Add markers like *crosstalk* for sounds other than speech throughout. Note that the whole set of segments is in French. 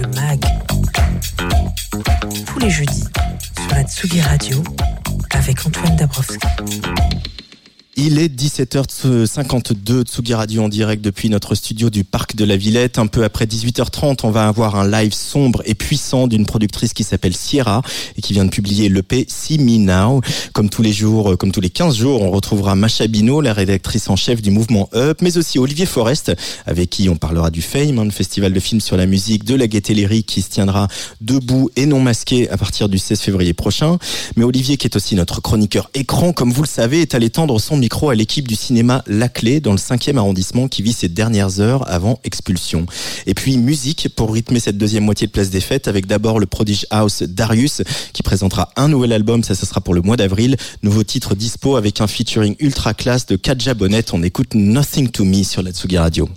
Le MAG. Tous les jeudis sur la Tsugi Radio avec Antoine Dabrowski. Il est 17h52 Tsugi Radio en direct depuis notre studio du Parc de la Villette. Un peu après 18h30, on va avoir un live sombre et puissant d'une productrice qui s'appelle Sierra et qui vient de publier l'EP See Me Now. Comme tous les jours, euh, comme tous les 15 jours, on retrouvera Macha Bino, la rédactrice en chef du mouvement Up, mais aussi Olivier Forest, avec qui on parlera du Fame, le festival de films sur la musique de la Gaieté Lyrique qui se tiendra debout et non masqué à partir du 16 février prochain. Mais Olivier, qui est aussi notre chroniqueur écran, comme vous le savez, est allé tendre son micro à l'équipe du cinéma La Clé dans le 5e arrondissement qui vit ses dernières heures avant expulsion. Et puis musique pour rythmer cette deuxième moitié de Place des Fêtes avec d'abord le Prodige House Darius qui présentera un nouvel album, ça ce sera pour le mois d'avril. Nouveau titre dispo avec un featuring ultra classe de Kadja Bonnet. On écoute Nothing to Me sur la Tsugi Radio.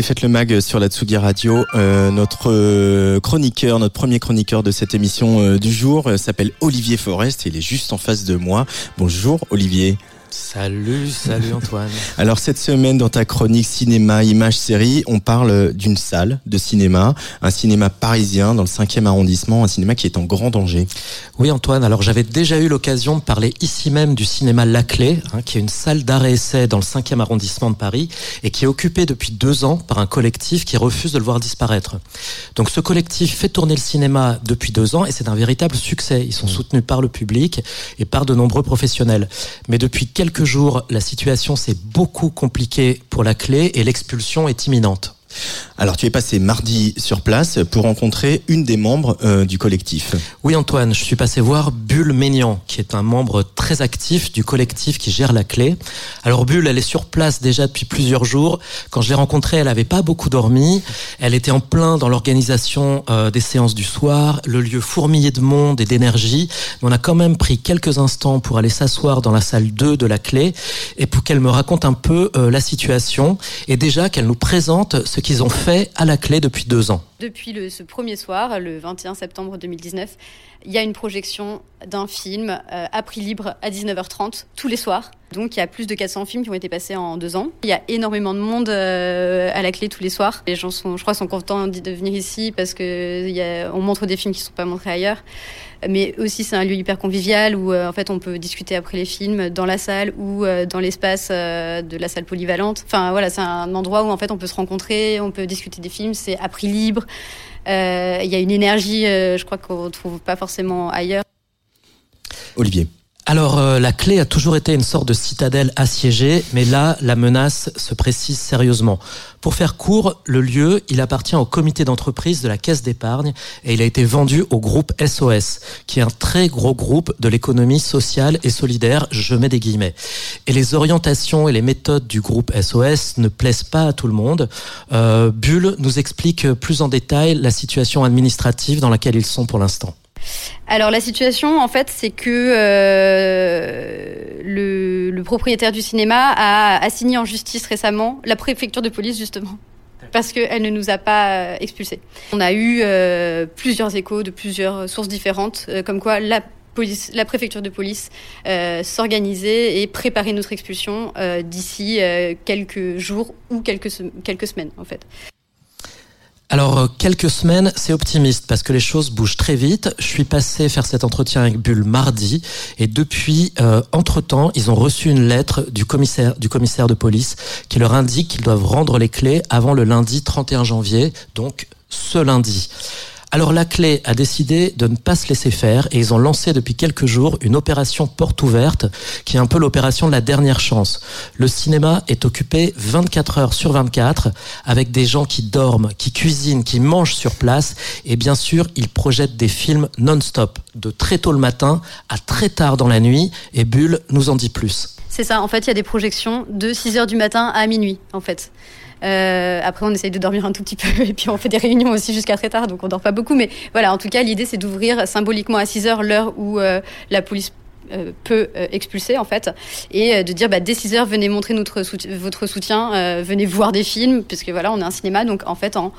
Des Fêtes le Mag sur la Tsugi Radio. Euh, notre euh, chroniqueur, notre premier chroniqueur de cette émission euh, du jour s'appelle Olivier Forest et il est juste en face de moi. Bonjour Olivier. Salut, salut Antoine. *laughs* Alors cette semaine dans ta chronique cinéma, image, série, on parle d'une salle de cinéma, un cinéma parisien dans le 5e arrondissement, un cinéma qui est en grand danger. Oui Antoine, alors j'avais déjà eu l'occasion de parler ici même du cinéma La Clé, hein, qui est une salle d'arrêt-essai dans le 5e arrondissement de Paris et qui est occupée depuis deux ans par un collectif qui refuse de le voir disparaître. Donc ce collectif fait tourner le cinéma depuis deux ans et c'est un véritable succès. Ils sont mmh. soutenus par le public et par de nombreux professionnels. Mais depuis quelques jours, la situation s'est beaucoup compliquée pour la clé et l'expulsion est imminente. Alors tu es passé mardi sur place pour rencontrer une des membres euh, du collectif. Oui Antoine, je suis passé voir Bulle Ménian, qui est un membre très actif du collectif qui gère la clé. Alors Bulle, elle est sur place déjà depuis plusieurs jours. Quand je l'ai rencontrée, elle n'avait pas beaucoup dormi. Elle était en plein dans l'organisation euh, des séances du soir, le lieu fourmillé de monde et d'énergie. On a quand même pris quelques instants pour aller s'asseoir dans la salle 2 de la clé et pour qu'elle me raconte un peu euh, la situation et déjà qu'elle nous présente ce qu'ils ont fait à la clé depuis deux ans. Depuis ce premier soir, le 21 septembre 2019, il y a une projection d'un film euh, à prix libre à 19h30 tous les soirs. Donc il y a plus de 400 films qui ont été passés en deux ans. Il y a énormément de monde euh, à la clé tous les soirs. Les gens sont, je crois, sont contents de venir ici parce que on montre des films qui ne sont pas montrés ailleurs. Mais aussi c'est un lieu hyper convivial où euh, en fait on peut discuter après les films dans la salle ou dans l'espace de la salle polyvalente. Enfin voilà, c'est un endroit où en fait on peut se rencontrer, on peut discuter des films. C'est à prix libre. Il y a une énergie, je crois qu'on ne trouve pas forcément ailleurs. Olivier. Alors euh, la clé a toujours été une sorte de citadelle assiégée, mais là la menace se précise sérieusement. Pour faire court, le lieu, il appartient au comité d'entreprise de la Caisse d'épargne et il a été vendu au groupe SOS, qui est un très gros groupe de l'économie sociale et solidaire, je mets des guillemets. Et les orientations et les méthodes du groupe SOS ne plaisent pas à tout le monde. Euh, Bulle nous explique plus en détail la situation administrative dans laquelle ils sont pour l'instant. Alors la situation, en fait, c'est que euh, le, propriétaire du cinéma a assigné en justice récemment la préfecture de police, justement parce qu'elle ne nous a pas euh, expulsés. On a eu euh, plusieurs échos de plusieurs sources différentes, comme quoi la Police, la préfecture de police s'organisait et préparait notre expulsion d'ici quelques jours ou quelques, quelques semaines en fait. Alors, euh, quelques semaines, c'est optimiste parce que les choses bougent très vite. Je suis passé faire cet entretien avec Bulle mardi et depuis, euh, entre-temps, ils ont reçu une lettre du commissaire, du commissaire de police qui leur indique qu'ils doivent rendre les clés avant le lundi 31 janvier, donc ce lundi. Alors la clé a décidé de ne pas se laisser faire et ils ont lancé depuis quelques jours une opération porte ouverte qui est un peu l'opération de la dernière chance. Le cinéma est occupé 24 heures sur 24 avec des gens qui dorment, qui cuisinent, qui mangent sur place et bien sûr ils projettent des films non-stop de très tôt le matin à très tard dans la nuit et Bulle nous en dit plus. C'est ça, en fait il y a des projections de 6 heures du matin à minuit en fait. Euh, après, on essaye de dormir un tout petit peu *laughs* et puis on fait des réunions aussi jusqu'à très tard, donc on dort pas beaucoup. Mais voilà, en tout cas, l'idée c'est d'ouvrir symboliquement à 6 heures l'heure où euh, la police euh, peut expulser en fait et de dire bah, dès 6 heures venez montrer notre votre soutien venez voir des films puisque voilà on est un cinéma donc en fait en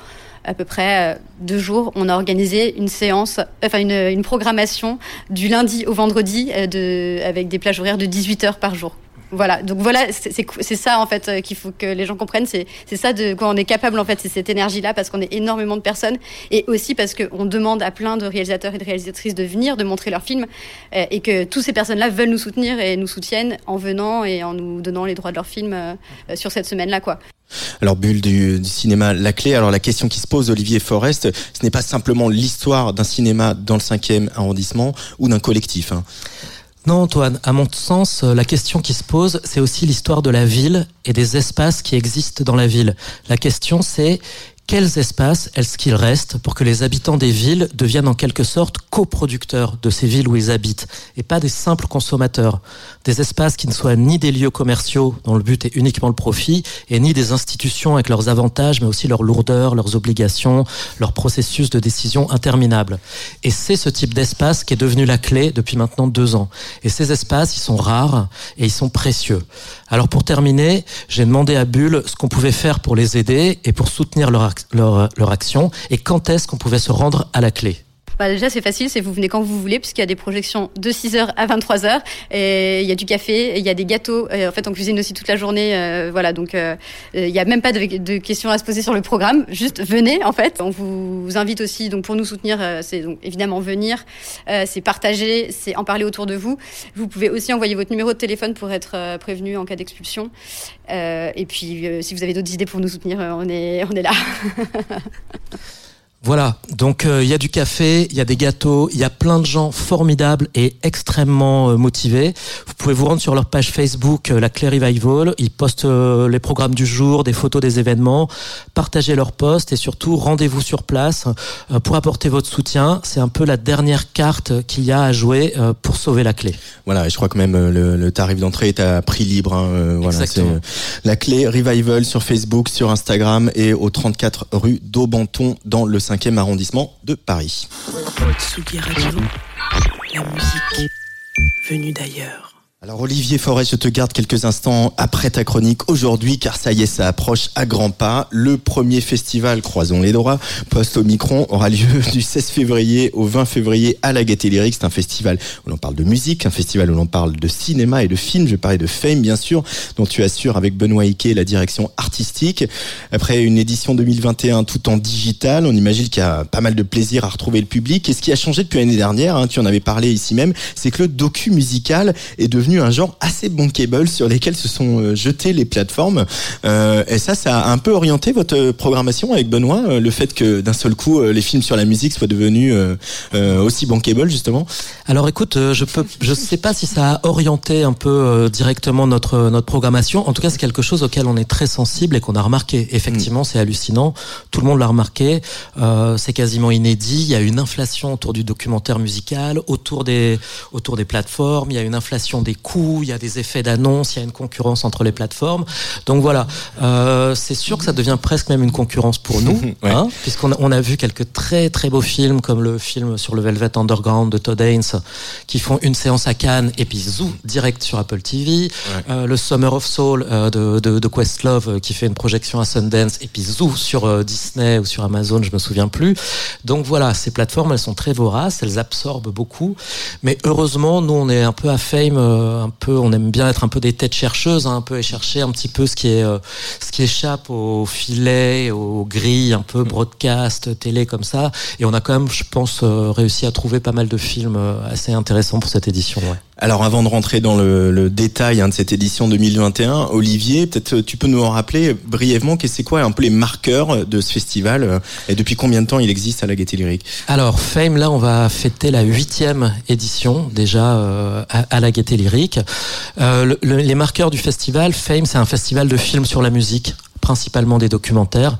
à peu près deux jours, on a organisé une séance, enfin une, une programmation du lundi au vendredi de, avec des plages horaires de 18 heures par jour. Voilà, donc voilà, c'est ça en fait euh, qu'il faut que les gens comprennent. C'est ça de quoi on est capable en fait, c'est cette énergie-là parce qu'on est énormément de personnes et aussi parce qu'on demande à plein de réalisateurs et de réalisatrices de venir, de montrer leurs films euh, et que toutes ces personnes-là veulent nous soutenir et nous soutiennent en venant et en nous donnant les droits de leurs films euh, sur cette semaine-là, quoi. Alors, bulle du, cinéma, la clé. Alors, la question qui se pose, Olivier Forest, ce n'est pas simplement l'histoire d'un cinéma dans le 5e arrondissement ou d'un collectif. Hein. Non, Antoine, à mon sens, euh, la question qui se pose, c'est aussi l'histoire de la ville et des espaces qui existent dans la ville. La question, c'est quels espaces est-ce qu'il reste pour que les habitants des villes deviennent en quelque sorte coproducteurs de ces villes où ils habitent et pas des simples consommateurs? Des espaces qui ne soient ni des lieux commerciaux dont le but est uniquement le profit et ni des institutions avec leurs avantages mais aussi leurs lourdeurs, leurs obligations, leur processus de décision interminable. Et c'est ce type d'espace qui est devenu la clé depuis maintenant deux ans. Et ces espaces, ils sont rares et ils sont précieux. Alors pour terminer, j'ai demandé à Bulle ce qu'on pouvait faire pour les aider et pour soutenir leur leur, leur action et quand est-ce qu'on pouvait se rendre à la clé? Bah déjà, c'est facile, c'est vous venez quand vous voulez, puisqu'il y a des projections de 6h à 23h. Et il y a du café, il y a des gâteaux. Et en fait, on cuisine aussi toute la journée. Euh, voilà, donc euh, il n'y a même pas de, questions à se poser sur le programme. Juste venez, en fait. On vous invite aussi, donc pour nous soutenir, euh, c'est donc évidemment venir, euh, c'est partager, c'est en parler autour de vous. Vous pouvez aussi envoyer votre numéro de téléphone pour être prévenu en cas d'expulsion. et puis, si vous avez d'autres idées pour nous soutenir, on est, on est là. *laughs* Voilà, donc euh, il y a du café, il y a des gâteaux, il y a plein de gens formidables et extrêmement euh, motivés. Vous pouvez vous rendre sur leur page Facebook, euh, la Clé Revival. Ils postent les programmes du jour, des photos des événements. Partagez leurs posts et surtout rendez-vous sur place pour apporter votre soutien. C'est un peu la dernière carte qu'il y a à jouer pour sauver la clé. Voilà, et je crois que même le, le tarif d'entrée est à prix libre. Hein, voilà, c'est la Clé Revival sur Facebook, sur Instagram et au 34 rue d'Aubenton dans le 5e arrondissement de Paris. la musique venue d'ailleurs. Alors Olivier Forêt, je te garde quelques instants après ta chronique aujourd'hui, car ça y est, ça approche à grands pas. Le premier festival, croisons les droits, post Omicron, aura lieu *laughs* du 16 février au 20 février à la Gaîté Lyrique. C'est un festival où l'on parle de musique, un festival où l'on parle de cinéma et de film. Je parlais de Fame, bien sûr, dont tu assures avec Benoît Ike la direction artistique. Après une édition 2021 tout en digital, on imagine qu'il y a pas mal de plaisir à retrouver le public. Et ce qui a changé depuis l'année dernière, hein, tu en avais parlé ici même, c'est que le docu musical est devenu un genre assez bankable sur lesquels se sont euh, jetées les plateformes. Euh, et ça, ça a un peu orienté votre programmation avec Benoît, euh, le fait que d'un seul coup, les films sur la musique soient devenus aussi bankable justement. Alors écoute, je peux, je sais pas si ça a orienté un peu directement notre notre programmation. En tout cas, c'est quelque chose auquel on est très sensible et qu'on a remarqué. Effectivement, mm. c'est hallucinant. Tout le monde l'a remarqué. c'est quasiment inédit. Il y a une inflation autour du documentaire musical, autour des autour des plateformes. Il y a une inflation des coûts, il y a des effets d'annonce, il y a une concurrence entre les plateformes. Donc voilà, euh, c'est sûr que ça devient presque même une concurrence pour nous, *laughs* hein, puisqu'on a, on a vu quelques très très beaux films comme le film sur le Velvet Underground de Todd Haynes, qui font une séance à Cannes et puis zou direct sur Apple TV. Euh, le Summer of Soul euh, de, de, de, Questlove euh, qui fait une projection à Sundance et puis zou sur euh, Disney ou sur Amazon, je me souviens plus. Donc voilà, ces plateformes elles sont très voraces, elles absorbent beaucoup, mais heureusement nous on est un peu à fame un peu, on aime bien être un peu des têtes chercheuses, hein, un peu et chercher un petit peu ce qui est, euh, ce qui échappe au filet, aux grilles, un peu broadcast, télé comme ça. Et on a quand même, je pense, euh, réussi à trouver pas mal de films euh, assez intéressants pour cette édition. Ouais. Alors avant de rentrer dans le, détail hein, de cette édition 2021, Olivier, peut-être tu peux nous en rappeler brièvement qu'est-ce c'est quoi un peu les marqueurs de ce festival et depuis combien de temps il existe à la Gaîté Lyrique? Alors Fame, là on va fêter la huitième édition déjà euh, à, la Gaîté Lyrique. Euh, le, les marqueurs du festival, Fame c'est un festival de films sur la musique, principalement des documentaires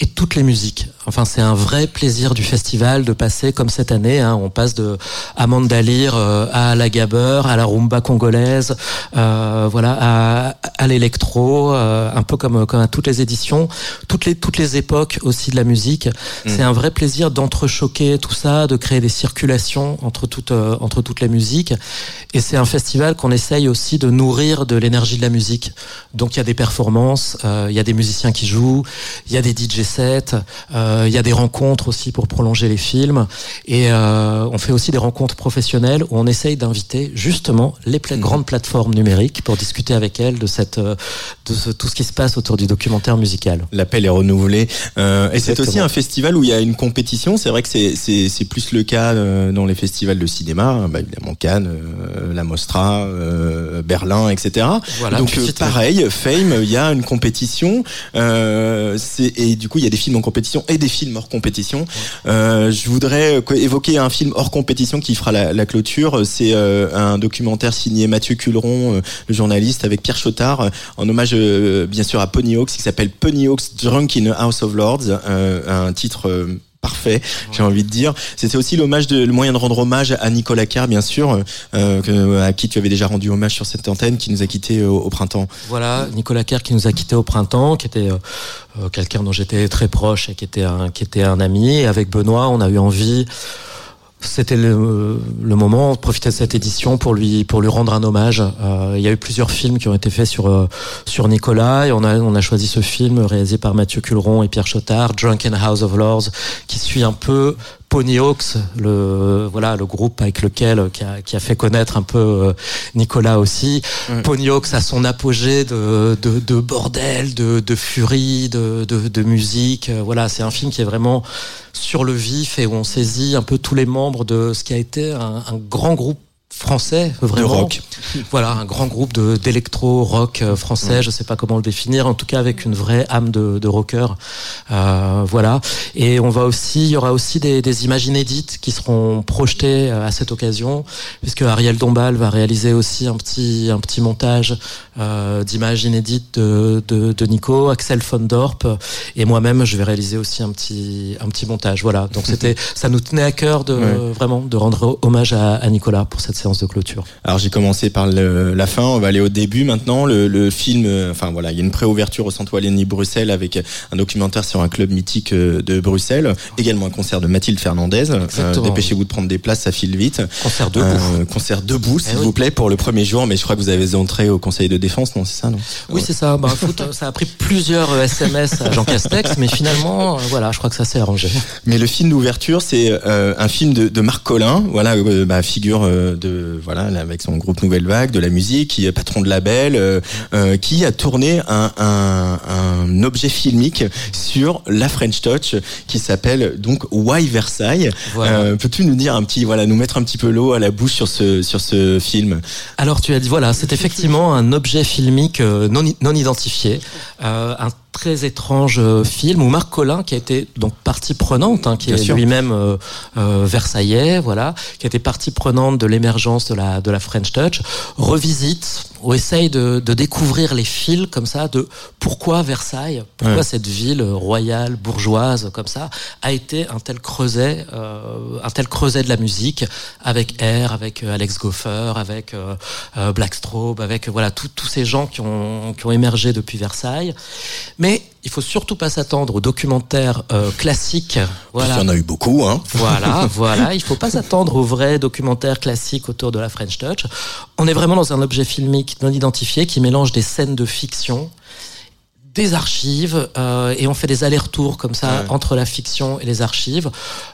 et toutes les musiques. Enfin, c'est un vrai plaisir du festival de passer comme cette année. Hein, on passe de Amanda Lear euh, à la gabber, à la rumba congolaise, euh, voilà, à, à l'électro, euh, un peu comme comme à toutes les éditions, toutes les toutes les époques aussi de la musique. Mm. C'est un vrai plaisir d'entrechoquer tout ça, de créer des circulations entre toutes euh, entre toutes les musiques. Et c'est un festival qu'on essaye aussi de nourrir de l'énergie de la musique. Donc il y a des performances, euh, il y a des musiciens qui jouent, il y a des DJ sets. Euh, il y a des rencontres aussi pour prolonger les films. Et euh, on fait aussi des rencontres professionnelles où on essaye d'inviter justement les pla mmh. grandes plateformes numériques pour discuter avec elles de, cette, euh, de ce, tout ce qui se passe autour du documentaire musical. L'appel est renouvelé. Euh, et c'est aussi un festival où il y a une compétition. C'est vrai que c'est plus le cas euh, dans les festivals de cinéma, bah, évidemment Cannes, euh, la Mostra, Berlin, etc. Voilà, Donc pareil, Fame, il y a une compétition. et du coup, il y a des films en compétition et des des films hors compétition. Euh, je voudrais évoquer un film hors compétition qui fera la, la clôture. C'est un documentaire signé Mathieu Culeron, le journaliste, avec Pierre Chotard, en hommage bien sûr à Ponyhawks, qui s'appelle Ponyhawks Drunk in a House of Lords, un titre parfait, j'ai envie de dire. C'était aussi l'hommage le moyen de rendre hommage à Nicolas Carr, bien sûr, euh, à qui tu avais déjà rendu hommage sur cette antenne, qui nous a quittés au, printemps. Voilà, Nicolas Carr qui nous a quittés au printemps, qui était euh, euh, quelqu'un dont j'étais très proche et qui était un, qui était un ami. Et avec Benoît, on a eu envie c'était le, moment, de profiter de cette édition pour lui pour lui rendre un hommage. Euh, il y a eu plusieurs films qui ont été faits sur euh, sur Nicolas et on a on a choisi ce film réalisé par Mathieu Culeron et Pierre Chotard, Drunken House of Lords, qui suit un peu Ponyhawks, le voilà le groupe avec lequel qui a, qui a fait connaître un peu euh, Nicolas aussi. Ouais. Ponyhawks a son apogée de, de, de bordel, de, de furie, de, de, de musique. Voilà, c'est un film qui est vraiment sur le vif et où on saisit un peu tous les membres de ce qui a été un, un grand groupe français vraiment de rock. voilà un grand groupe de d'électro rock euh, français ouais. je sais pas comment le définir en tout cas avec une vraie âme de, de rocker. Euh, voilà. Et on va aussi il y aura aussi des, des images inédites qui seront projetées euh, à cette occasion puisque Ariel Dombal va réaliser aussi un petit un petit montage euh, d'images inédites de, de, de, Nico Axel von Dorp et moi-même je vais réaliser aussi un petit un petit montage voilà donc *laughs* c'était ça nous tenait à cœur de ouais. vraiment de rendre hommage à, à Nicolas pour cette séance de clôture Alors j'ai commencé par le, la fin, on va aller au début maintenant. Le, le film, euh, enfin voilà, il y a une préouverture au Centre Wallonie Bruxelles avec un documentaire sur un club mythique euh, de Bruxelles, également un concert de Mathilde Fernandez. Euh, Dépêchez-vous de prendre des places, ça file vite. Concert debout. Euh, concert debout, s'il eh oui. vous plaît, pour le premier jour. Mais je crois que vous avez entré au Conseil de défense, non C'est ça, non Oui, ouais. c'est ça. Bah, foot, ça a pris plusieurs SMS à Jean Castex, mais finalement, voilà, je crois que ça s'est arrangé. Mais le film d'ouverture, c'est un film de, de Marc Collin, voilà, bah, figure de voilà avec son groupe Nouvelle Vague, de la musique, qui est patron de label, euh, euh, qui a tourné un, un, un, objet filmique sur la French Touch qui s'appelle donc Why Versailles. Voilà. Euh, Peux-tu nous dire un petit, voilà, nous mettre un petit peu l'eau à la bouche sur ce sur ce film? Alors tu as dit voilà, c'est effectivement un objet filmique euh, non, non identifié, euh, très étrange film où Marc Collin, qui a été donc partie prenante, hein, qui Bien est lui-même euh, euh, versaillais, voilà, qui a été partie prenante de l'émergence de la de la French Touch, revisite ou essaye de, de, découvrir les fils comme ça de pourquoi Versailles, pourquoi ouais. cette ville royale, bourgeoise comme ça a été un tel creuset, euh, un tel creuset de la musique avec Air, avec Alex Goffer, avec euh, Blackstrobe, avec voilà tous ces gens qui ont qui ont émergé depuis Versailles. Mais il faut surtout pas s'attendre aux documentaires euh, classiques. Voilà. Il y en a eu beaucoup, hein. Voilà, *laughs* voilà. Il faut pas s'attendre aux vrais documentaires classiques autour de la French Touch. On est vraiment dans un objet filmique non identifié qui mélange des scènes de fiction des archives euh, et on fait des allers-retours comme ça ouais. entre la fiction et les archives.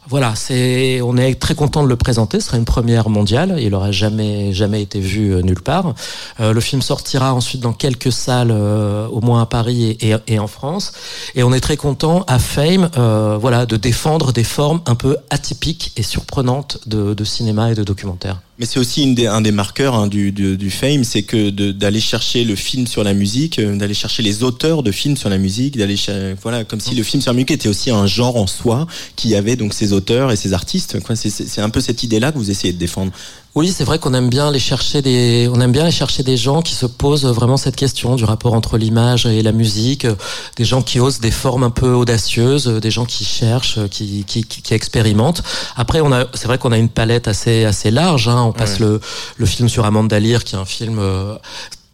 Voilà, c'est on est très content de le présenter. Ce sera une première mondiale. Il aura jamais jamais été vu euh, nulle part. Euh, le film sortira ensuite dans quelques salles, euh, au moins à Paris et, et, et, en France. Et on est très content à Fame, euh, voilà, de défendre des formes un peu atypiques et surprenantes de, de cinéma et de documentaire. Mais c'est aussi un des marqueurs hein, du, du, du, fame, c'est que d'aller chercher le film sur la musique, euh, d'aller chercher les auteurs de films sur la musique, d'aller voilà comme si le film sur la musique était aussi un genre en soi qui avait donc ses auteurs et ses artistes. C'est un peu cette idée-là que vous essayez de défendre. Oui, c'est vrai qu'on aime bien aller chercher des, on aime bien aller chercher des gens qui se posent vraiment cette question du rapport entre l'image et la musique, des gens qui osent des formes un peu audacieuses, des gens qui cherchent, qui, qui, qui, qui expérimentent. Après, on a, c'est vrai qu'on a une palette assez, assez large. Hein. On passe ouais. le, le film sur Amanda Lear, qui est un film euh,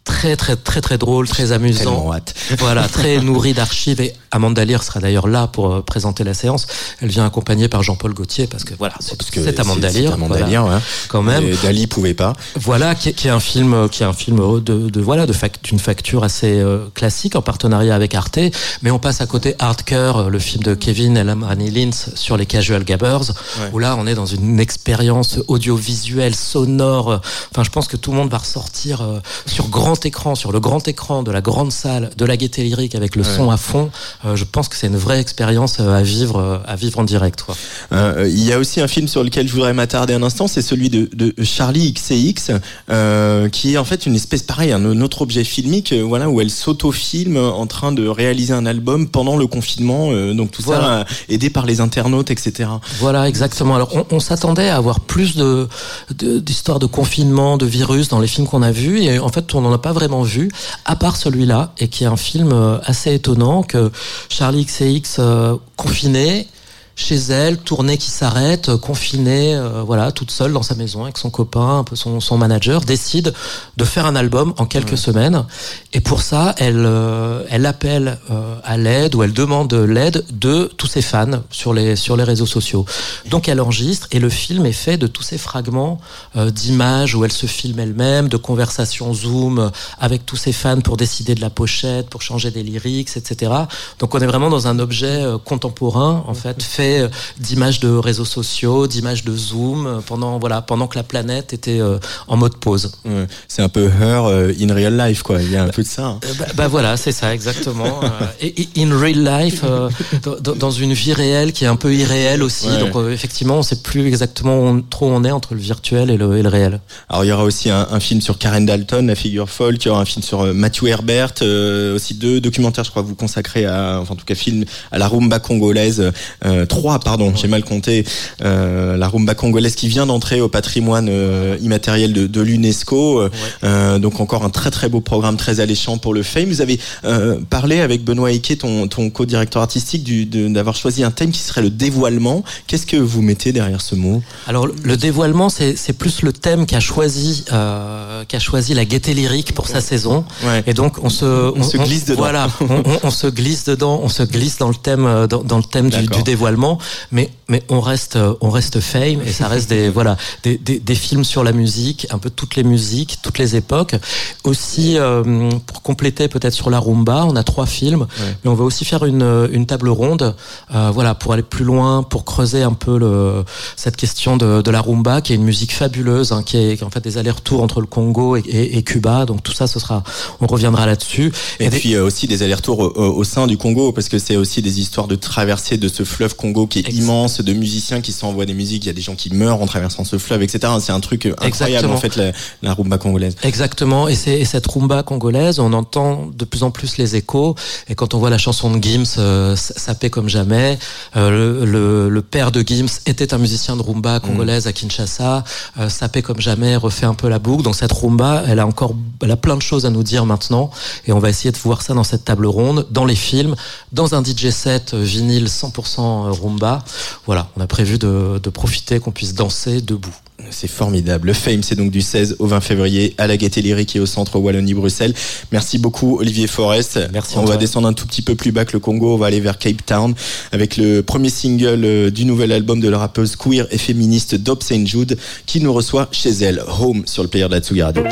très très très très drôle, très amusant. *laughs* Voilà, très nourri d'archives et Amanda Lear sera d'ailleurs là pour euh, présenter la séance. Elle vient accompagnée par Jean-Paul Gaultier parce que voilà, c'est Amanda Lear. Amanda voilà, Lear, ouais. quand même. Et Dali pouvait pas. Voilà, qui, qui, est un film, qui est un film de, de voilà, de d'une facture assez euh, classique en partenariat avec Arte. Mais on passe à côté Hardcore, le film de Kevin Elamrani Lins sur les Casual Gabbers, ouais. où là on est dans une expérience audiovisuelle, sonore. Enfin, je pense que tout le monde va ressortir euh, sur grand grand écran, sur le grand écran de la grande salle de la Gaieté Lyrique avec le son à fond, je pense que c'est une vraie expérience à vivre, à vivre en direct. Il y a aussi un film sur lequel je voudrais m'attarder un instant, c'est celui de, de Charlie XCX, qui est en fait une espèce pareil, un autre objet filmique, voilà, où elle s'auto-filme en train de réaliser un album pendant le confinement, donc tout ça aidé par les internautes, etc. Voilà, exactement. Alors on, on s'attendait à avoir plus de d'histoires de, confinement, de virus dans les films qu'on a vus, et en fait on n'en a pas vraiment vu, à part celui-là, et qui est un film euh, assez étonnant que Charlie XCX euh, confiné chez elle, tournée qui s'arrête, euh, confinée, euh, voilà, toute seule dans sa maison avec son copain, un peu son, son manager, décide de faire un album en quelques semaines. Et pour ça, elle, euh, elle appelle à l'aide ou elle demande l'aide de tous ses fans sur les sur les réseaux sociaux. Donc elle enregistre et le film est fait de tous ces fragments d'images où elle se filme elle-même, de conversations Zoom avec tous ses fans pour décider de la pochette, pour changer des lyrics, etc. Donc on est vraiment dans un objet contemporain en fait fait euh, d'images de réseaux sociaux, d'images de Zoom euh, pendant voilà pendant que la planète était euh, en mode pause. c'est un peu her in real life quoi. Il y a un peu de ça. Hein. Bah, bah, voilà, c'est ça exactement. *laughs* et, in real life, dans, une vie réelle qui est un peu irréelle aussi. Donc effectivement, on sait plus exactement où trop on est entre le virtuel et le, réel. Alors il y aura aussi un, film sur Karen Dalton, la figure folle. Il y aura un film sur Matthew Herbert. aussi deux documentaires, je crois, vous consacrez à, enfin en tout cas film à la rumba congolaise. Euh, trois, pardon, j'ai mal compté, euh, la rumba congolaise qui vient d'entrer au patrimoine euh, immatériel de, de l'UNESCO. Euh, donc encore un très très beau programme, très alléchant pour le Fame. Vous avez parlé avec Benoît Eke, ton, ton co-directeur artistique, d'avoir choisi un thème qui serait le dévoilement. Qu'est-ce que vous mettez derrière ce mot? Alors le dévoilement, c'est plus le thème qu'a choisi qu'a choisi la gaieté lyrique pour sa saison. Et donc on se on, se glisse dedans. Voilà, on, se glisse dedans, on se glisse dans le thème dans, dans le thème du, du dévoilement mais mais on reste on reste fame et ça reste des voilà des, des, des, films sur la musique, un peu toutes les musiques, toutes les époques. Aussi euh, pour compléter peut-être sur la rumba, on a trois films, mais on va aussi faire une une table ronde, euh, voilà pour aller plus loin, pour creuser un peu le cette question de, de la rumba qui est une musique fabuleuse, hein, qui est en fait des allers-retours entre le Congo et, et, Cuba. Donc tout ça, ce sera on reviendra là-dessus. Et, puis euh, aussi des allers-retours au, au, sein du Congo parce que c'est aussi des histoires de traversée de ce fleuve Congo qui est immense, de musiciens qui s'envoient des musiques, il y a des gens qui meurent en traversant ce fleuve, etc. C'est un truc incroyable en fait la, rumba congolaise. Exactement, et, c'est cette rumba congolaise, on entend de plus en plus les échos, et quand on voit la chanson de Gims, euh, ça paie comme jamais. Euh, le, le, père de Gims était un musicien de rumba congolaise à Kinshasa, euh, paie comme jamais, refait un peu la boucle. Donc cette rumba, elle a encore, elle a plein de choses à nous dire maintenant, et on va essayer de voir ça dans cette table ronde, dans les films, dans un DJ set vinyle 100% rumba. Voilà, on a prévu de, profiter, qu'on puisse danser debout. C'est formidable. Le Fame, c'est donc du 16 au 20 février à la Gaîté Lyrique et au centre Wallonie-Bruxelles. Merci beaucoup, Olivier Forest. Merci. On va descendre un tout petit peu plus bas que le Congo. On va aller vers Cape Town avec le premier single euh, du nouvel album de la rappeuse queer et féministe Dob St. Jude qui nous reçoit chez elle, Home, sur le player de la Radio.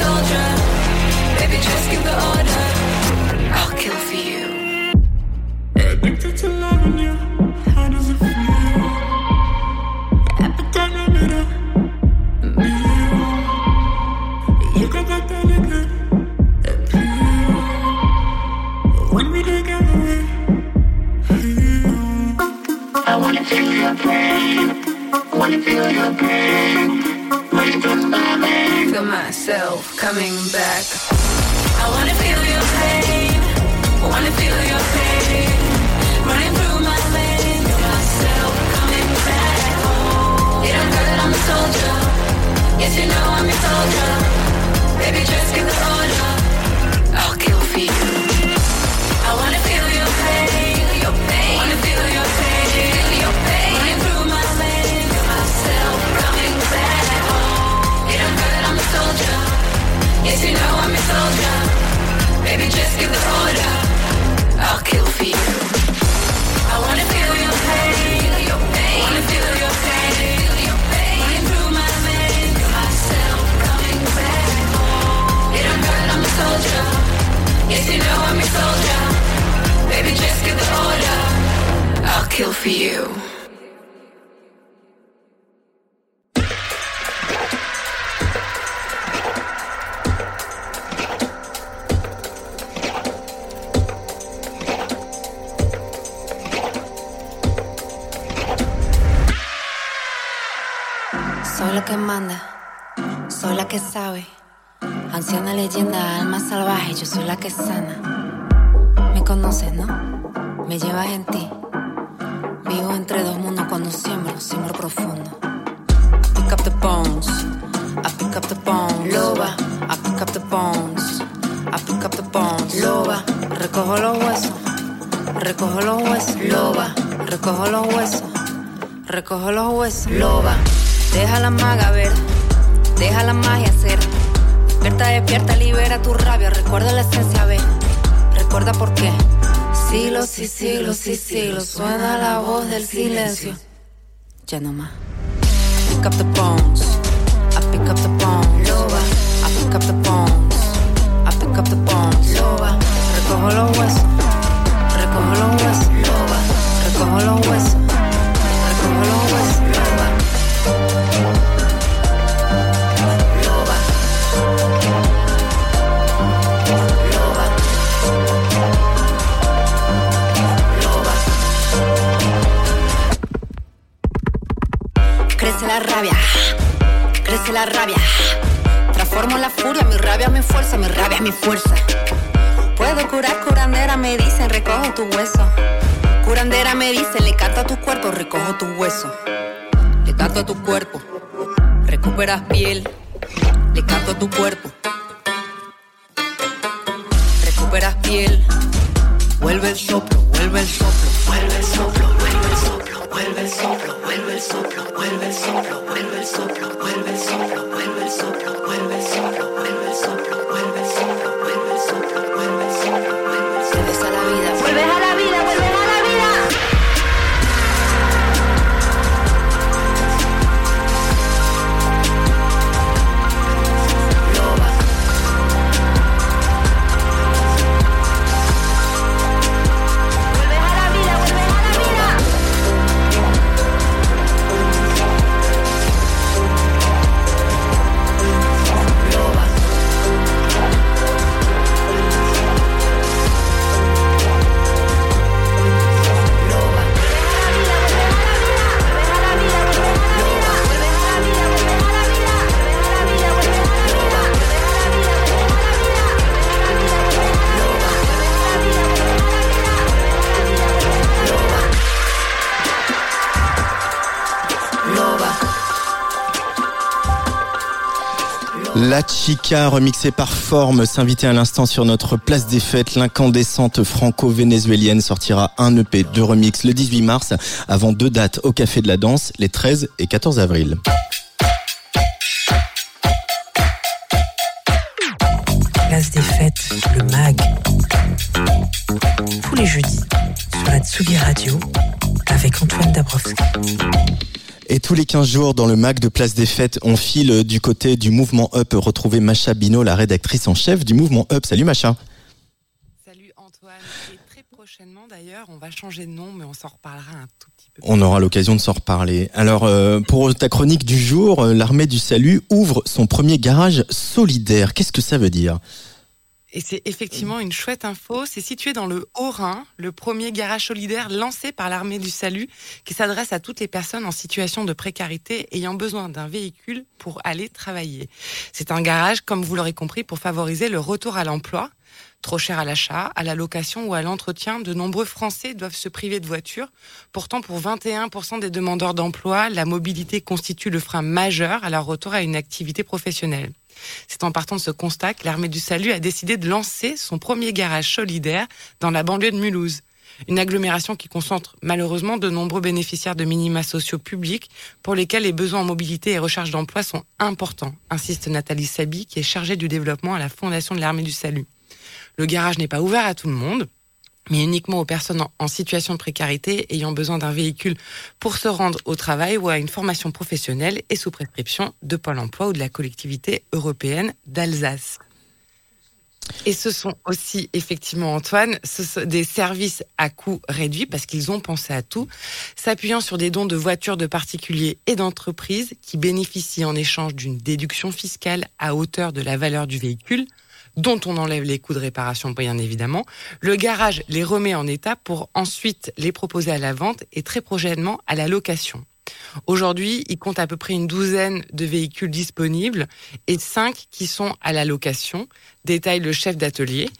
Soldier. Baby, just give the que manda, soy la que sabe. Anciana leyenda, alma salvaje, yo soy la que sana. Me conoces, ¿no? Me llevas en ti. Vivo entre dos mundos cuando siembro, siembro profundo. I pick up the bones, I pick up the bones. Loba, I pick up the bones, I pick up the bones. Loba, recojo los huesos, recojo los huesos. Loba, recojo los huesos, recojo los huesos. Loba. Deja la maga ver, deja la magia ser. Despierta, despierta, libera tu rabia. Recuerda la esencia, ve. Recuerda por qué. Siglos y siglos y siglos suena la voz del silencio. Ya no más. Pick up the bones. I pick up the bones. Loba. I pick up the bones. I pick up the bones. Loba. Recojo los huesos. Recojo los huesos. Loba. Recojo los huesos. Rabia, crece la rabia. Transformo la furia, mi rabia, mi fuerza, mi rabia, mi fuerza. Puedo curar, curandera, me dicen, recojo tu hueso. Curandera me dicen, le canto a tu cuerpo, recojo tu hueso. Le canto a tu cuerpo, recuperas piel. Le canto a tu cuerpo, recuperas piel. Vuelve el soplo, vuelve el soplo, vuelve el soplo, vuelve el soplo, vuelve el soplo, vuelve el soplo, vuelve el soplo, vuelve el soplo, vuelve el soplo, vuelve el soplo, vuelve el soplo, vuelve el soplo, vuelve el soplo, La Chica, remixée par Forme, s'invitait à l'instant sur notre place des fêtes. L'incandescente franco-vénézuélienne sortira un EP de remix le 18 mars, avant deux dates au Café de la Danse, les 13 et 14 avril. Place des fêtes, le MAG. Tous les jeudis, sur la Tsugi Radio, avec Antoine Dabrowski. Et tous les 15 jours, dans le MAC de Place des Fêtes, on file du côté du mouvement Up, retrouver Macha Bino, la rédactrice en chef du mouvement Up. Salut Macha. Salut Antoine. Et très prochainement d'ailleurs, on va changer de nom, mais on s'en reparlera un tout petit peu. On aura l'occasion de s'en reparler. Alors, euh, pour ta chronique du jour, euh, l'armée du salut ouvre son premier garage solidaire. Qu'est-ce que ça veut dire? Et c'est effectivement une chouette info. C'est situé dans le Haut-Rhin, le premier garage solidaire lancé par l'armée du salut, qui s'adresse à toutes les personnes en situation de précarité ayant besoin d'un véhicule pour aller travailler. C'est un garage, comme vous l'aurez compris, pour favoriser le retour à l'emploi. Trop cher à l'achat, à la location ou à l'entretien, de nombreux Français doivent se priver de voitures. Pourtant, pour 21% des demandeurs d'emploi, la mobilité constitue le frein majeur à leur retour à une activité professionnelle. C'est en partant de ce constat que l'armée du salut a décidé de lancer son premier garage solidaire dans la banlieue de Mulhouse. Une agglomération qui concentre malheureusement de nombreux bénéficiaires de minima sociaux publics pour lesquels les besoins en mobilité et recherche d'emploi sont importants, insiste Nathalie Sabi, qui est chargée du développement à la Fondation de l'armée du salut. Le garage n'est pas ouvert à tout le monde, mais uniquement aux personnes en- situation de précarité ayant besoin d'un véhicule pour se rendre au travail ou à une formation professionnelle et sous prescription de Pôle emploi ou de la collectivité européenne d'Alsace. Et ce sont aussi, effectivement, Antoine, des services à coût réduit parce qu'ils ont pensé à tout, s'appuyant sur des dons de voitures de particuliers et d'entreprises qui bénéficient en échange d'une déduction fiscale à hauteur de la valeur du véhicule, dont on enlève les coûts de réparation, bien évidemment. Le garage les remet en état pour ensuite les proposer à la vente et très prochainement à la location. Aujourd'hui, il compte à peu près une douzaine de véhicules disponibles et cinq qui sont à la location, détaille le chef d'atelier.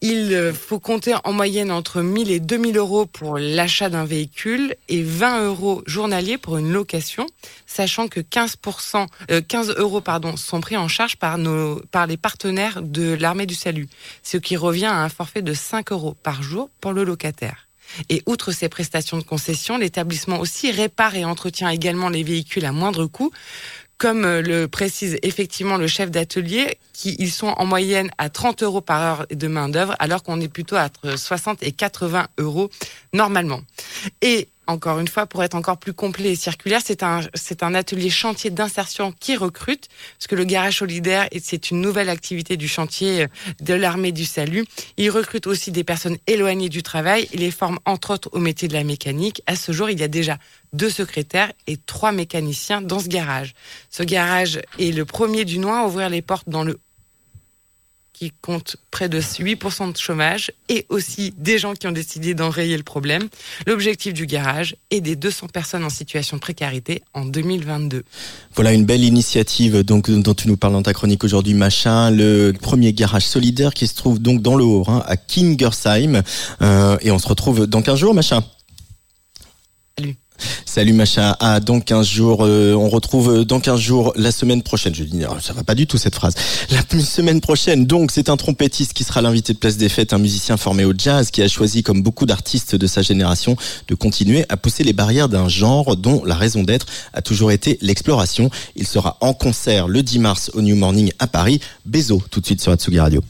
Il euh, faut compter en moyenne entre 1000 et 2000 euros pour l'achat d'un véhicule et 20 euros journaliers pour une location, sachant que 15%, euh, 15 euros pardon, sont pris en charge par, nos, par les partenaires de l'armée du salut, ce qui revient à un forfait de 5 euros par jour pour le locataire. Et outre ces prestations de concession, l'établissement aussi répare et entretient également les véhicules à moindre coût, comme euh, le précise effectivement le chef d'atelier, qui ils sont en moyenne à 30 euros par heure de main d'œuvre, alors qu'on est plutôt à entre 60 et 80 euros normalement. Encore une fois, pour être encore plus complet et circulaire, c'est un, c'est un atelier chantier d'insertion qui recrute, parce que le garage solidaire, c'est une nouvelle activité du chantier euh, de l'armée du salut. Il recrute aussi des personnes éloignées du travail et les forme entre autres au métier de la mécanique. À ce jour, il y a déjà deux secrétaires et trois mécaniciens dans ce garage. Ce garage est le premier du Noir à ouvrir les portes dans le qui compte près de 8% de chômage et aussi des gens qui ont décidé d'enrayer le problème. L'objectif du garage est des 200 personnes en situation de précarité en 2022. Voilà une belle initiative donc dont tu nous parles dans ta chronique aujourd'hui, Machin. Le premier garage solidaire qui se trouve donc dans le Haut-Rhin à Kingersheim. Euh, et on se retrouve dans 15 jours, Machin. Salut. Macha, à dans 15 jours, euh, on retrouve dans 15 jours la semaine prochaine. Je dis, non, ça va pas du tout cette phrase. La semaine prochaine, donc, c'est un trompettiste qui sera l'invité de Place des Fêtes, un musicien formé au jazz qui a choisi, comme beaucoup d'artistes de sa génération, de continuer à pousser les barrières d'un genre dont la raison d'être a toujours été l'exploration. Il sera en concert le 10 mars au New Morning à Paris. Bézo, tout de suite sur Atsugi Radio.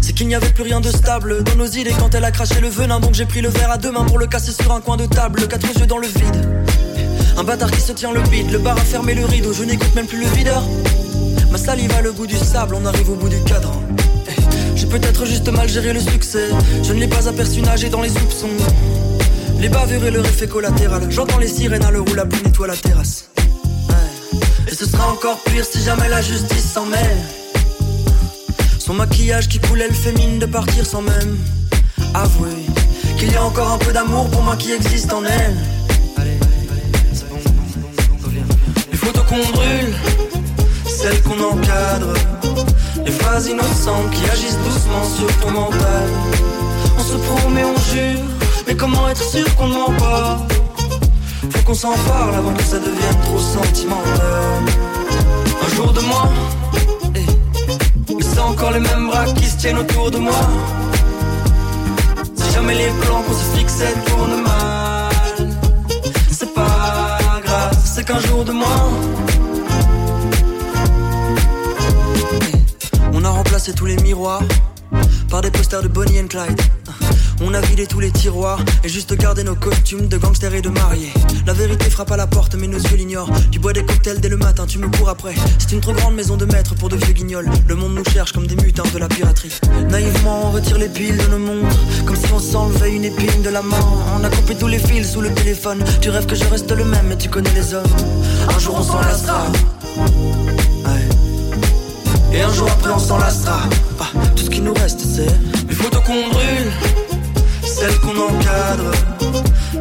C'est qu'il n'y avait plus rien de stable Dans nos idées quand elle a craché le venin. Donc j'ai pris le verre à deux mains pour le casser sur un coin de table. Quatre yeux dans le vide. Un bâtard qui se tient le bide Le bar a fermé le rideau. Je n'écoute même plus le videur. Ma salive a le goût du sable On arrive au bout du cadran. Eh, J'ai peut-être juste mal géré le succès. Je ne l'ai pas aperçu nager dans les soupçons. Les bavures et le effet collatéral. J'entends les sirènes à l'heure où la pluie nettoie la terrasse. Et ce sera encore pire si jamais la justice s'en mêle. Son maquillage qui coule, elle fait mine de partir sans même avouer qu'il y a encore un peu d'amour pour moi qui existe en elle. Allez, c'est bon, Les photos qu'on brûle, celles qu'on encadre, Des phrases innocentes qui agissent doucement sur ton mental. On se promet, on jure, mais comment être sûr qu'on ne ment pas? Faut qu'on s'en parle avant que ça devienne trop sentimental. Un jour de moi, encore les mêmes bras qui se tiennent autour de moi. Si jamais les plans qu'on se fixait tournent mal, c'est pas grave, c'est qu'un jour de moi. On a remplacé tous les miroirs par des posters de Bonnie and Clyde. On a vidé tous les tiroirs et juste gardé nos costumes de gangsters et de mariés. La vérité frappe à la porte, mais nos yeux l'ignorent. Tu bois des cocktails dès le matin, tu me cours après. C'est une trop grande maison de maître pour de vieux guignols. Le monde nous cherche comme des mutins de la piraterie. Naïvement, on retire les piles de nos montres, comme si on s'enlevait une épine de la main. On a coupé tous les fils sous le téléphone. Tu rêves que je reste le même, mais tu connais les hommes. Un jour on s'en lassera. Ouais. Et un jour après on s'en lassera. Ah, tout ce qui nous reste, c'est les photos qu'on brûle, celles qu'on encadre.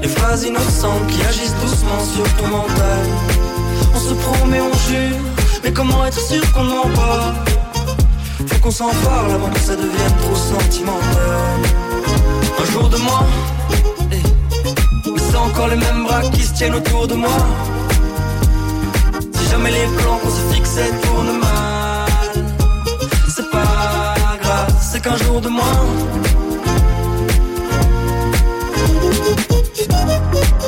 Les phrases innocentes qui agissent doucement sur ton mental. On se promet, on jure, mais comment être sûr qu'on ment pas? Faut qu'on s'en parle avant que ça devienne trop sentimental. Un jour de moi, eh, c'est encore les mêmes bras qui se tiennent autour de moi. Si jamais les plans qu'on se fixait tournent mal, c'est pas grave, c'est qu'un jour de moi. Thank you.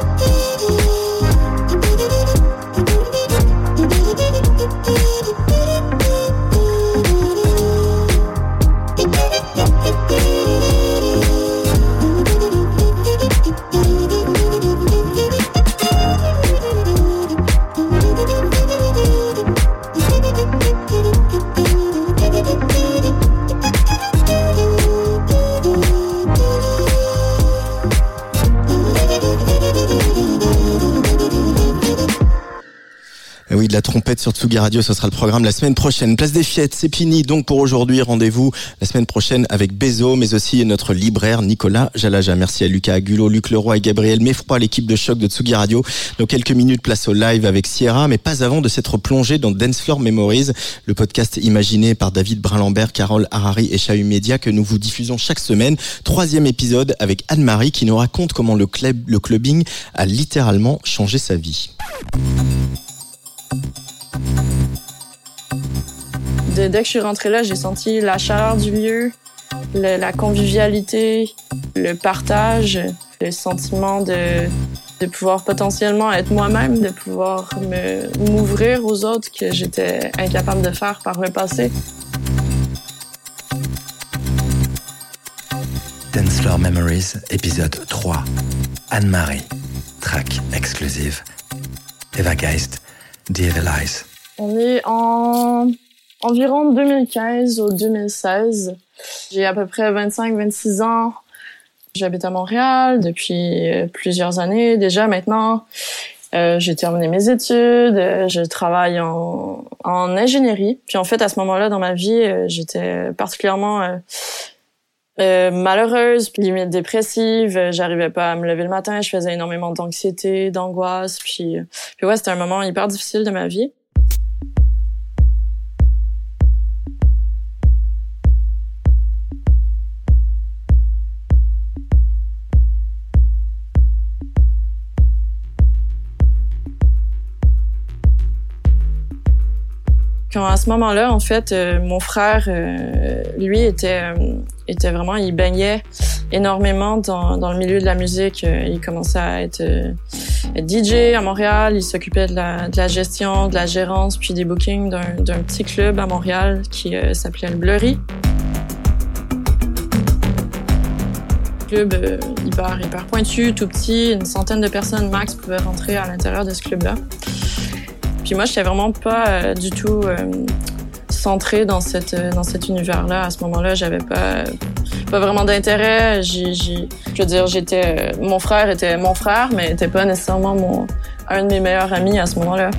Trompette sur Tsugi Radio, ce sera le programme la semaine prochaine. Place des fêtes, c'est fini donc pour aujourd'hui. Rendez-vous la semaine prochaine avec Bezo, mais aussi notre libraire Nicolas Jalaja. Merci à Lucas Agulot, Luc Leroy et Gabriel Meffroy, l'équipe de choc de Tsugi Radio. Dans quelques minutes, place au live avec Sierra, mais pas avant de s'être plongé dans Dance Floor Memories, le podcast imaginé par David Brun-Lambert, Carole Harari et Chahu Media que nous vous diffusons chaque semaine. Troisième épisode avec Anne-Marie qui nous raconte comment le club, le clubbing a littéralement changé sa vie. Dès que je suis rentrée là, j'ai senti la chaleur du lieu, la convivialité, le partage, le sentiment de, de pouvoir potentiellement être moi-même, de pouvoir m'ouvrir aux autres que j'étais incapable de faire par le passé. Dance Memories, épisode 3. Anne-Marie, track exclusive. Eva Geist, On est en environ 2015 au 2016. J'ai à peu près 25-26 ans. J'habite à Montréal depuis euh, plusieurs années déjà maintenant. Euh, j'ai terminé mes études, euh, je travaille en, en ingénierie. Puis en fait, à ce moment-là dans ma vie, euh, j'étais particulièrement euh, malheureuse, limite dépressive. Euh, J'arrivais pas à me lever le matin, je faisais énormément d'anxiété, d'angoisse. Puis, euh, puis ouais, c'était un moment hyper difficile de ma vie. À ce moment-là, en fait, euh, mon frère, euh, lui, était, euh, était vraiment, il baignait énormément dans, le milieu de la musique. Il commençait à être, DJ à Montréal. Il s'occupait de la, gestion, de la gérance, puis des bookings d'un petit club à Montréal qui s'appelait le Blurry. Club hyper, hyper pointu, tout petit, une centaine de personnes max pouvaient rentrer à l'intérieur de ce club-là. Puis moi, j'étais vraiment pas euh, du tout euh, centrée dans cette euh, dans cet univers-là. À ce moment-là, j'avais pas pas vraiment d'intérêt. Je veux dire, j'étais mon frère était mon frère, mais était pas nécessairement mon un de mes meilleurs amis à ce moment-là.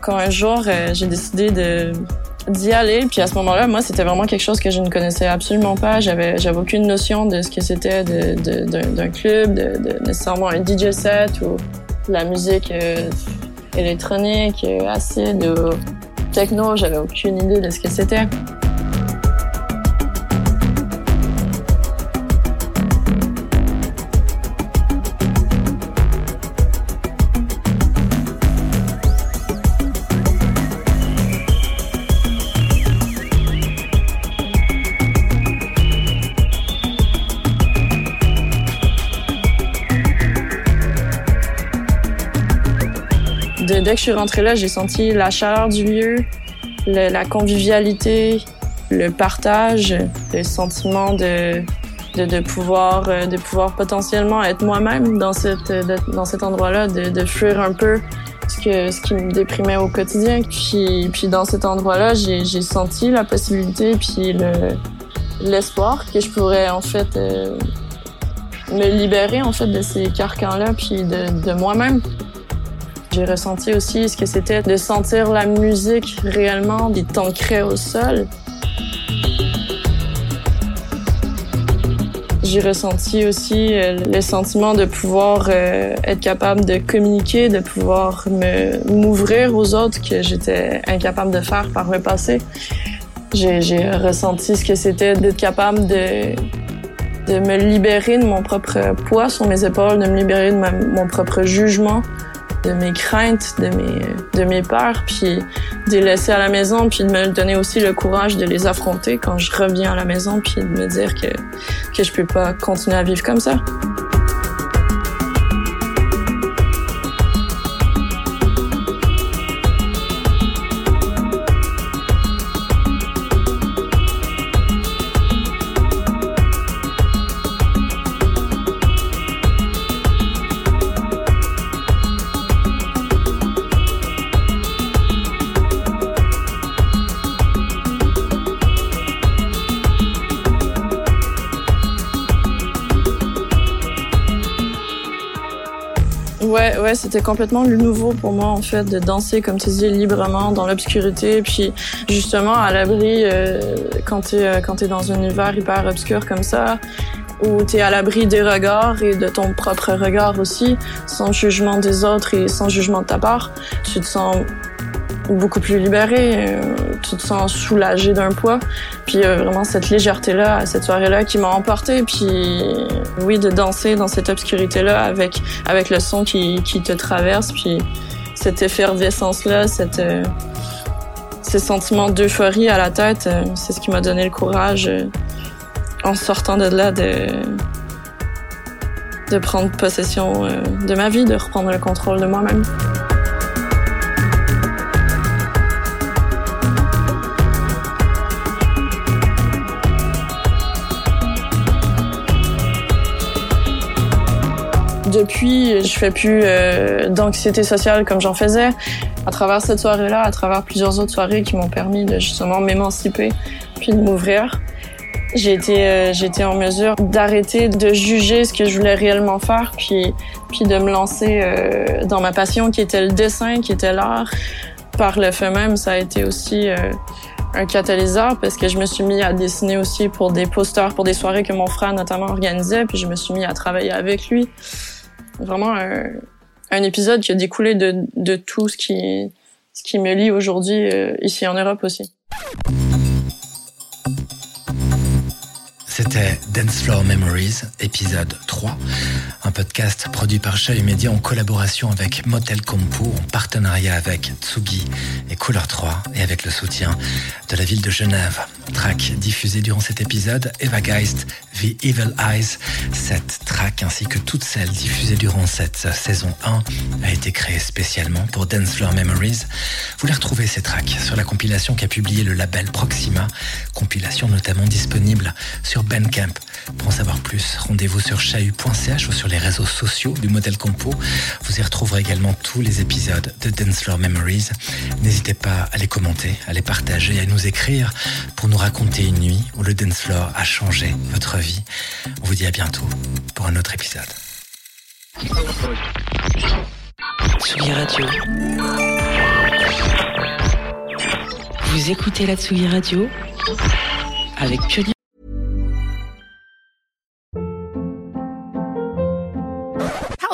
Quand un jour, j'ai décidé d'y aller, puis à ce moment-là, moi, c'était vraiment quelque chose que je ne connaissais absolument pas. J'avais j'avais aucune notion de ce que c'était d'un, club, de, nécessairement un DJ set ou la musique électronique, euh, acide ou techno. J'avais aucune idée de ce que c'était. Dès que je suis rentrée là, j'ai senti la chaleur du lieu, la convivialité, le partage, le sentiment de, de, de pouvoir, euh, de pouvoir potentiellement être moi-même dans, cette, dans cet endroit-là, de, de fuir un peu ce, que, ce qui me déprimait au quotidien. Puis, puis dans cet endroit-là, j'ai j'ai senti la possibilité puis le- l'espoir que je pourrais en fait euh, me libérer en fait de ces carcans-là puis de, de moi-même. J'ai ressenti aussi ce que c'était de sentir la musique réellement, d'y t'ancrer au sol. J'ai ressenti aussi euh, le sentiment de pouvoir euh, être capable de communiquer, de pouvoir me m'ouvrir aux autres que j'étais incapable de faire par le passé. J'ai ressenti ce que c'était d'être capable de me libérer de mon propre poids sur mes épaules, de me libérer de mon propre jugement, de mes craintes, de mes, de mes peurs, puis de les laisser à la maison, puis de me donner aussi le courage de les affronter quand je reviens à la maison, puis de me dire que, que je peux pas continuer à vivre comme ça. C'était complètement nouveau pour moi en fait de danser comme tu dis librement dans l'obscurité, puis justement à l'abri euh, quand t'es euh, quand t'es dans un univers hyper obscur comme ça, où t'es à l'abri des regards et de ton propre regard aussi, sans jugement des autres et sans jugement de ta part, tu te sens beaucoup plus libéré, euh, tu te sens soulagé d'un poids. Puis euh, vraiment cette légèreté-là, cette soirée-là qui m'a emporté. Puis oui, de danser dans cette obscurité-là avec, avec le son qui, qui te traverse. Puis cette effervescence-là, cette, euh, ces sentiments d'euphorie à la tête, euh, c'est ce qui m'a donné le courage en sortant de là de, de prendre possession de ma vie, de reprendre le contrôle de moi-même. Depuis, je fais plus euh, d'anxiété sociale comme j'en faisais. À travers cette soirée-là, à travers plusieurs autres soirées qui m'ont permis de justement m'émanciper puis de m'ouvrir, j'ai été, euh, été en mesure d'arrêter de juger ce que je voulais réellement faire puis, puis de me lancer euh, dans ma passion qui était le dessin, qui était l'art. Par le fait même, ça a été aussi euh, un catalyseur parce que je me suis mis à dessiner aussi pour des posters, pour des soirées que mon frère notamment organisait, puis je me suis mis à travailler avec lui. Vraiment un, un épisode qui a découlé de, de tout ce qui, ce qui me lie aujourd'hui euh, ici en Europe aussi. C'était Dance Floor Memories, épisode 3, un podcast produit par Chahut Media en collaboration avec Motel Compo, en partenariat avec Tsugi et Couleur 3 et avec le soutien de la ville de Genève. Track diffusée durant cet épisode, Eva Geist, The Evil Eyes. Cette track ainsi que toutes celles diffusées durant cette saison 1 a été créée spécialement pour Dance Floor Memories. Vous les retrouvez ces tracks sur la compilation qu'a publié le label Proxima, compilation notamment disponible sur Bandcamp. Pour en savoir plus, rendez-vous sur chahut.ch ou sur les réseaux sociaux du modèle Compo. Vous y retrouverez également tous les épisodes de Dance Floor Memories. N'hésitez pas à les commenter, à les partager, à nous écrire pour nous raconter une nuit où le dance floor a changé votre vie. On vous dit à bientôt pour un autre épisode. Tsugi Radio. Vous écoutez la Tsugi Radio avec Pionnier.